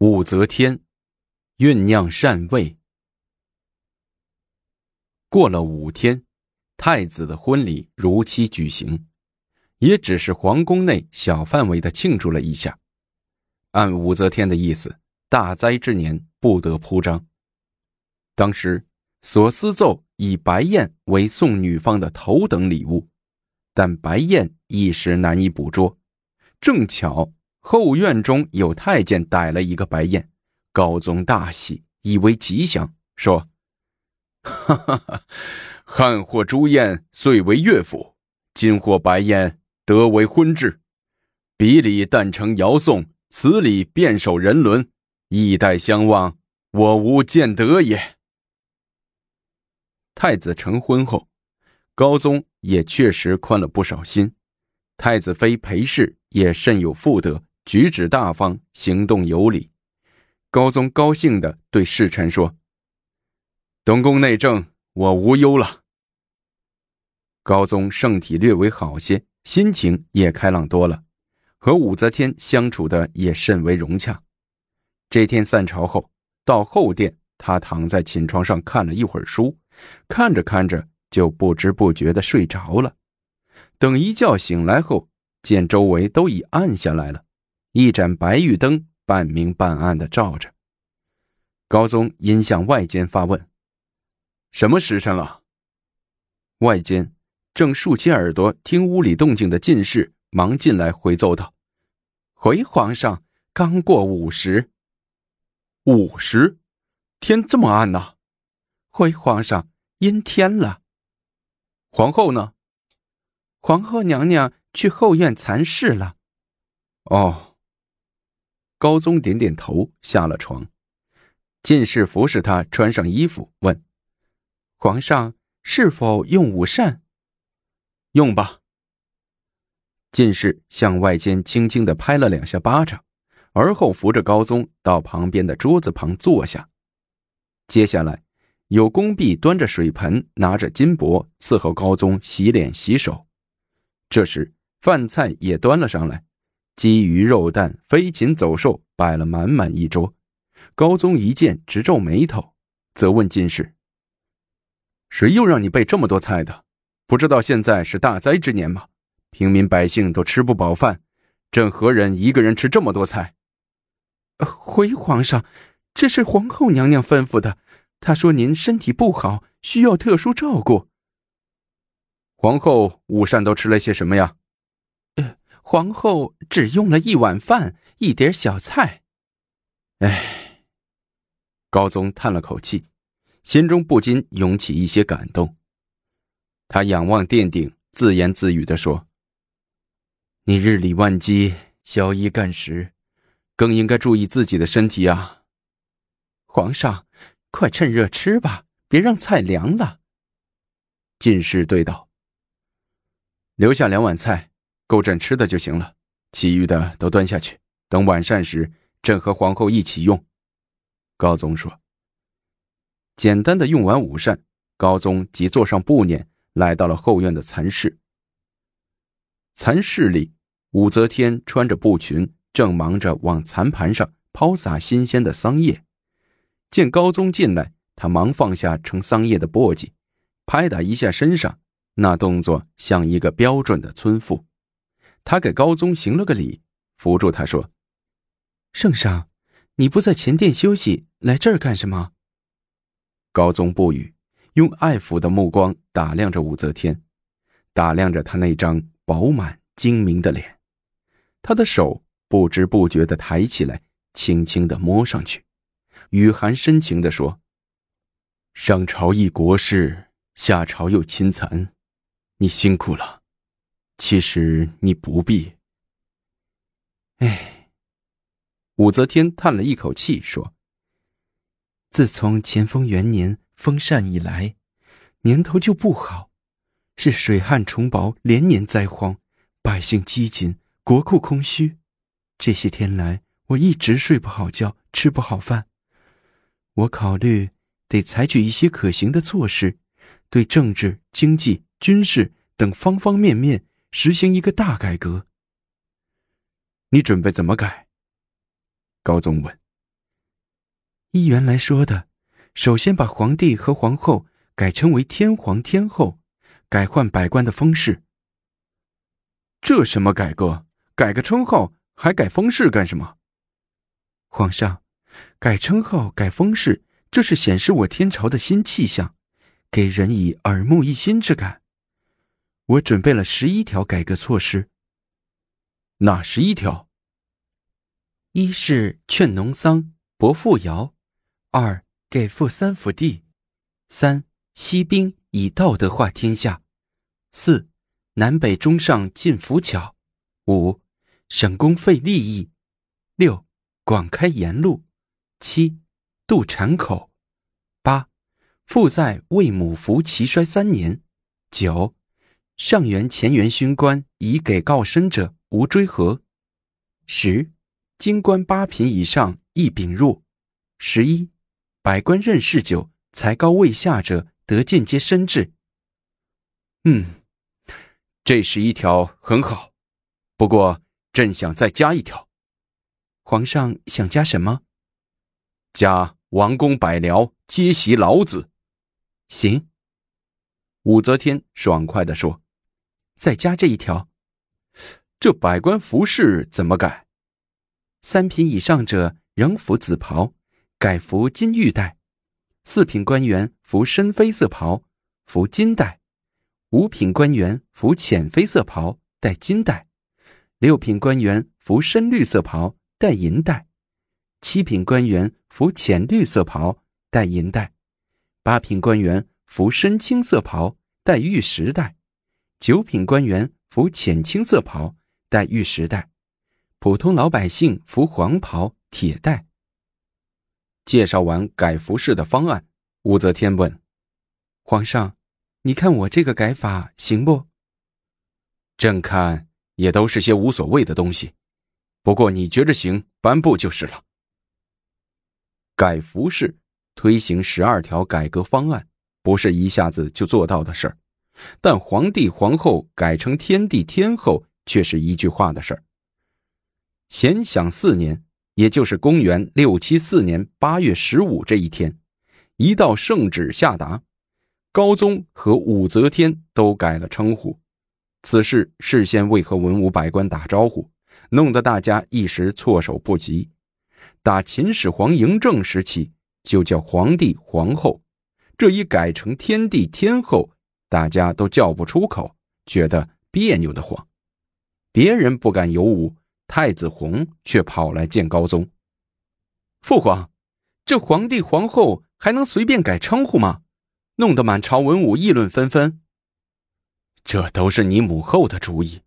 武则天酝酿禅位。过了五天，太子的婚礼如期举行，也只是皇宫内小范围的庆祝了一下。按武则天的意思，大灾之年不得铺张。当时所思奏以白燕为送女方的头等礼物，但白燕一时难以捕捉，正巧。后院中有太监逮了一个白燕，高宗大喜，以为吉祥，说：“哈哈哈，汉获朱燕，遂为乐府；今获白燕，得为婚制。彼礼但成尧宋，此礼便守人伦，一代相望，我无见得也。”太子成婚后，高宗也确实宽了不少心，太子妃裴氏也甚有妇德。举止大方，行动有礼。高宗高兴的对侍臣说：“东宫内政，我无忧了。”高宗圣体略微好些，心情也开朗多了，和武则天相处的也甚为融洽。这天散朝后，到后殿，他躺在寝床上看了一会儿书，看着看着就不知不觉的睡着了。等一觉醒来后，见周围都已暗下来了。一盏白玉灯半明半暗的照着。高宗因向外间发问：“什么时辰了？”外间正竖起耳朵听屋里动静的进士忙进来回奏道：“回皇上，刚过午时。午时，天这么暗呐！回皇上，阴天了。皇后呢？皇后娘娘去后院蚕室了。哦。”高宗点点头，下了床。进士服侍他穿上衣服，问：“皇上是否用午膳？”“用吧。”进士向外间轻轻的拍了两下巴掌，而后扶着高宗到旁边的桌子旁坐下。接下来，有宫婢端着水盆，拿着金箔伺候高宗洗脸洗手。这时，饭菜也端了上来。鸡鱼肉蛋、飞禽走兽摆了满满一桌，高宗一见直皱眉头，责问进士：“谁又让你备这么多菜的？不知道现在是大灾之年吗？平民百姓都吃不饱饭，朕何人一个人吃这么多菜？”“回皇上，这是皇后娘娘吩咐的。她说您身体不好，需要特殊照顾。”“皇后午膳都吃了些什么呀？”皇后只用了一碗饭，一碟小菜。唉，高宗叹了口气，心中不禁涌起一些感动。他仰望殿顶，自言自语的说：“你日理万机，宵衣干食，更应该注意自己的身体啊。”皇上，快趁热吃吧，别让菜凉了。进士对道：“留下两碗菜。”够朕吃的就行了，其余的都端下去。等晚膳时，朕和皇后一起用。”高宗说。简单的用完午膳，高宗即坐上步辇，来到了后院的蚕室。蚕室里，武则天穿着布裙，正忙着往蚕盘上抛洒新鲜的桑叶。见高宗进来，她忙放下盛桑叶的簸箕，拍打一下身上，那动作像一个标准的村妇。他给高宗行了个礼，扶住他说：“圣上，你不在前殿休息，来这儿干什么？”高宗不语，用爱抚的目光打量着武则天，打量着她那张饱满精明的脸。他的手不知不觉的抬起来，轻轻的摸上去，雨涵深情的说：“上朝议国事，下朝又亲蚕，你辛苦了。”其实你不必。哎，武则天叹了一口气说：“自从乾封元年封禅以来，年头就不好，是水旱虫雹连年灾荒，百姓饥馑，国库空虚。这些天来，我一直睡不好觉，吃不好饭。我考虑得采取一些可行的措施，对政治、经济、军事等方方面面。”实行一个大改革。你准备怎么改？高宗问。依原来说的，首先把皇帝和皇后改称为天皇天后，改换百官的封事。这什么改革？改个称号还改封事干什么？皇上，改称号、改封事，这是显示我天朝的新气象，给人以耳目一新之感。我准备了十一条改革措施。哪十一条？一是劝农桑，薄赋徭；二给付三府地；三息兵，以道德化天下；四南北中上进浮巧；五省工费利益；六广开言路；七渡产口；八父在为母服其衰三年；九上元前元勋官已给告申者无追和；十京官八品以上亦丙入；十一百官任事久才高位下者得间接升至。嗯，这十一条很好，不过朕想再加一条。皇上想加什么？加王公百僚皆袭老子。行。武则天爽快地说。再加这一条，这百官服饰怎么改？三品以上者仍服紫袍，改服金玉带；四品官员服深绯色袍，服金带；五品官员服浅绯色袍，带金带；六品官员服深绿色袍，带银带；七品官员服浅绿色袍，带银带；八品官员服深青色袍，带玉石带。九品官员服浅青色袍，戴玉石带；普通老百姓服黄袍、铁带。介绍完改服饰的方案，武则天问：“皇上，你看我这个改法行不？”朕看也都是些无所谓的东西，不过你觉着行，颁布就是了。改服饰，推行十二条改革方案，不是一下子就做到的事儿。但皇帝皇后改成天帝天后却是一句话的事儿。咸享四年，也就是公元六七四年八月十五这一天，一道圣旨下达，高宗和武则天都改了称呼。此事事先未和文武百官打招呼，弄得大家一时措手不及。打秦始皇嬴政时期，就叫皇帝皇后，这一改成天帝天后。大家都叫不出口，觉得别扭的慌。别人不敢有误，太子弘却跑来见高宗。父皇，这皇帝皇后还能随便改称呼吗？弄得满朝文武议论纷纷。这都是你母后的主意。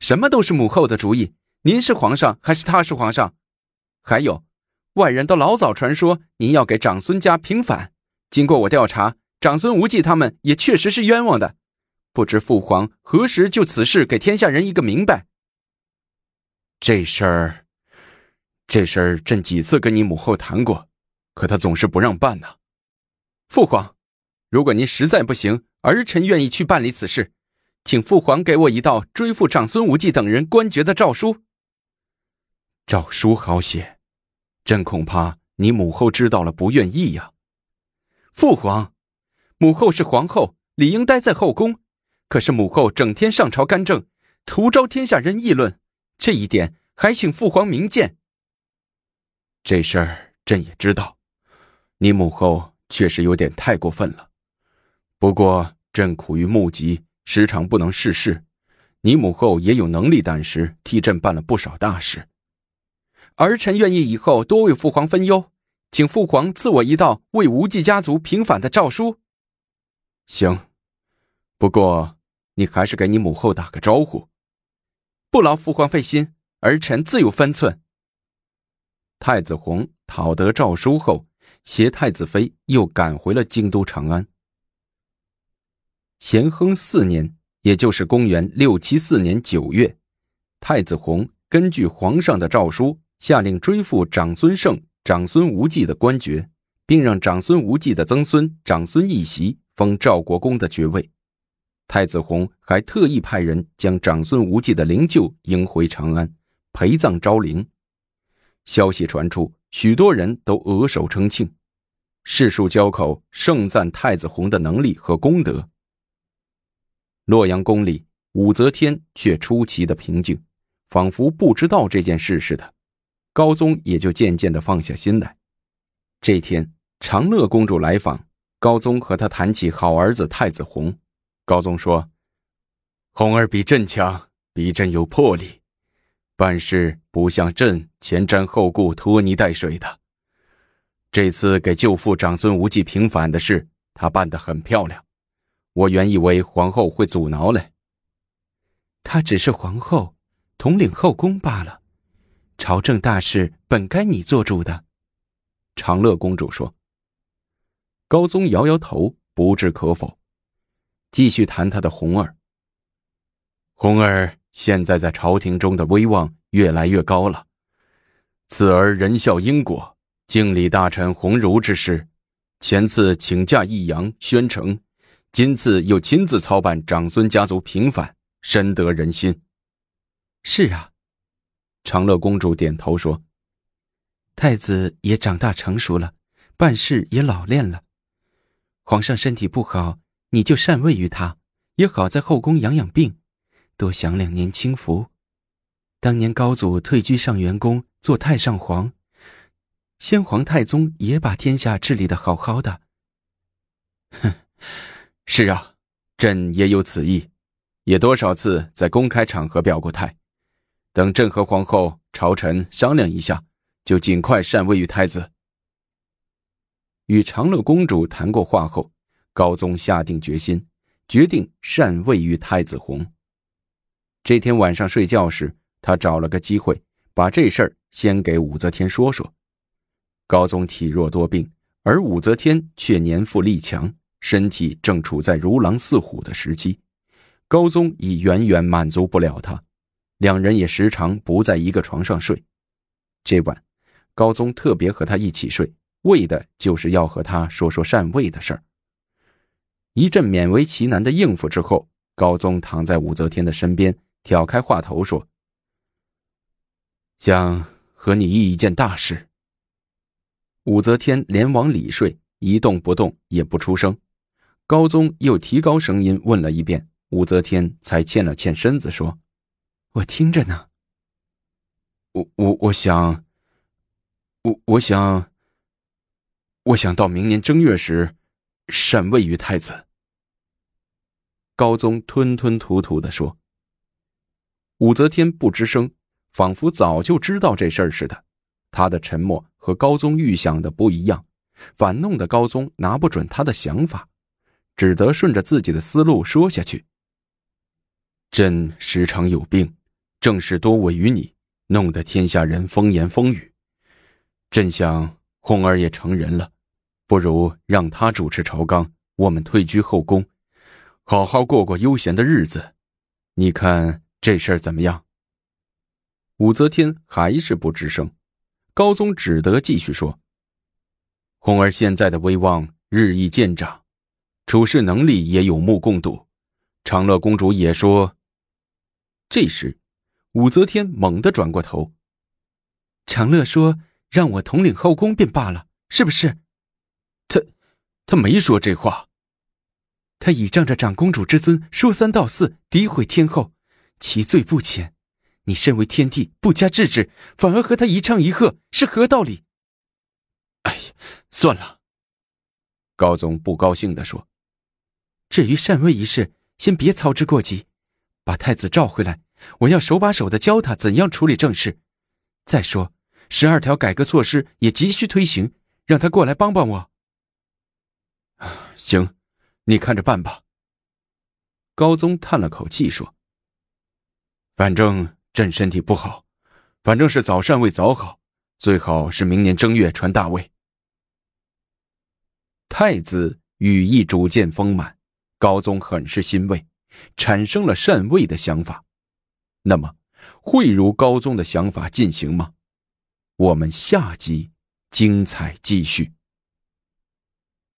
什么都是母后的主意？您是皇上还是他是皇上？还有，外人都老早传说您要给长孙家平反。经过我调查。长孙无忌他们也确实是冤枉的，不知父皇何时就此事给天下人一个明白。这事儿，这事儿，朕几次跟你母后谈过，可她总是不让办呢。父皇，如果您实在不行，儿臣愿意去办理此事，请父皇给我一道追复长孙无忌等人官爵的诏书。诏书好写，朕恐怕你母后知道了不愿意呀。父皇。母后是皇后，理应待在后宫。可是母后整天上朝干政，徒招天下人议论，这一点还请父皇明鉴。这事儿朕也知道，你母后确实有点太过分了。不过朕苦于目疾，时常不能事事。你母后也有能力胆识，替朕办了不少大事。儿臣愿意以后多为父皇分忧，请父皇赐我一道为无忌家族平反的诏书。行，不过你还是给你母后打个招呼。不劳父皇费心，儿臣自有分寸。太子弘讨得诏书后，携太子妃又赶回了京都长安。咸亨四年，也就是公元六七四年九月，太子弘根据皇上的诏书，下令追复长孙晟、长孙无忌的官爵，并让长孙无忌的曾孙长孙义袭。封赵国公的爵位，太子弘还特意派人将长孙无忌的灵柩迎回长安，陪葬昭陵。消息传出，许多人都额手称庆，士庶交口盛赞太子弘的能力和功德。洛阳宫里，武则天却出奇的平静，仿佛不知道这件事似的。高宗也就渐渐的放下心来。这天，长乐公主来访，高宗和他谈起好儿子太子弘。高宗说：“弘儿比朕强，比朕有魄力，办事不像朕前瞻后顾、拖泥带水的。这次给舅父长孙无忌平反的事，他办得很漂亮。我原以为皇后会阻挠嘞。她只是皇后，统领后宫罢了。”朝政大事本该你做主的，长乐公主说。高宗摇摇头，不置可否，继续谈他的红儿。红儿现在在朝廷中的威望越来越高了，此儿仁孝因果，敬礼大臣鸿儒之事，前次请假益阳宣城，今次又亲自操办长孙家族平反，深得人心。是啊。长乐公主点头说：“太子也长大成熟了，办事也老练了。皇上身体不好，你就禅位于他，也好在后宫养养病，多享两年清福。当年高祖退居上元宫做太上皇，先皇太宗也把天下治理的好好的。哼，是啊，朕也有此意，也多少次在公开场合表过态。”等朕和皇后、朝臣商量一下，就尽快禅位于太子。与长乐公主谈过话后，高宗下定决心，决定禅位于太子弘。这天晚上睡觉时，他找了个机会，把这事儿先给武则天说说。高宗体弱多病，而武则天却年富力强，身体正处在如狼似虎的时期，高宗已远远满足不了他。两人也时常不在一个床上睡。这晚，高宗特别和他一起睡，为的就是要和他说说禅位的事儿。一阵勉为其难的应付之后，高宗躺在武则天的身边，挑开话头说：“想和你议一件大事。”武则天连往里睡，一动不动，也不出声。高宗又提高声音问了一遍，武则天才欠了欠身子说。我听着呢。我我我想，我我想，我想到明年正月时，禅位于太子。高宗吞吞吐吐的说。武则天不吱声，仿佛早就知道这事儿似的。他的沉默和高宗预想的不一样，反弄得高宗拿不准他的想法，只得顺着自己的思路说下去。朕时常有病。正是多委于你，弄得天下人风言风语。朕想红儿也成人了，不如让他主持朝纲，我们退居后宫，好好过过悠闲的日子。你看这事儿怎么样？武则天还是不吱声，高宗只得继续说：“红儿现在的威望日益见长，处事能力也有目共睹。长乐公主也说。”这时。武则天猛地转过头，长乐说：“让我统领后宫便罢了，是不是？”他，他没说这话。他倚仗着长公主之尊，说三道四，诋毁天后，其罪不浅。你身为天帝，不加制止，反而和他一唱一和，是何道理？哎呀，算了。高宗不高兴地说：“至于禅位一事，先别操之过急，把太子召回来。”我要手把手的教他怎样处理政事。再说，十二条改革措施也急需推行，让他过来帮帮我。行，你看着办吧。高宗叹了口气说：“反正朕身体不好，反正是早禅位早好，最好是明年正月传大位。”太子羽翼逐渐丰满，高宗很是欣慰，产生了禅位的想法。那么，会如高宗的想法进行吗？我们下集精彩继续。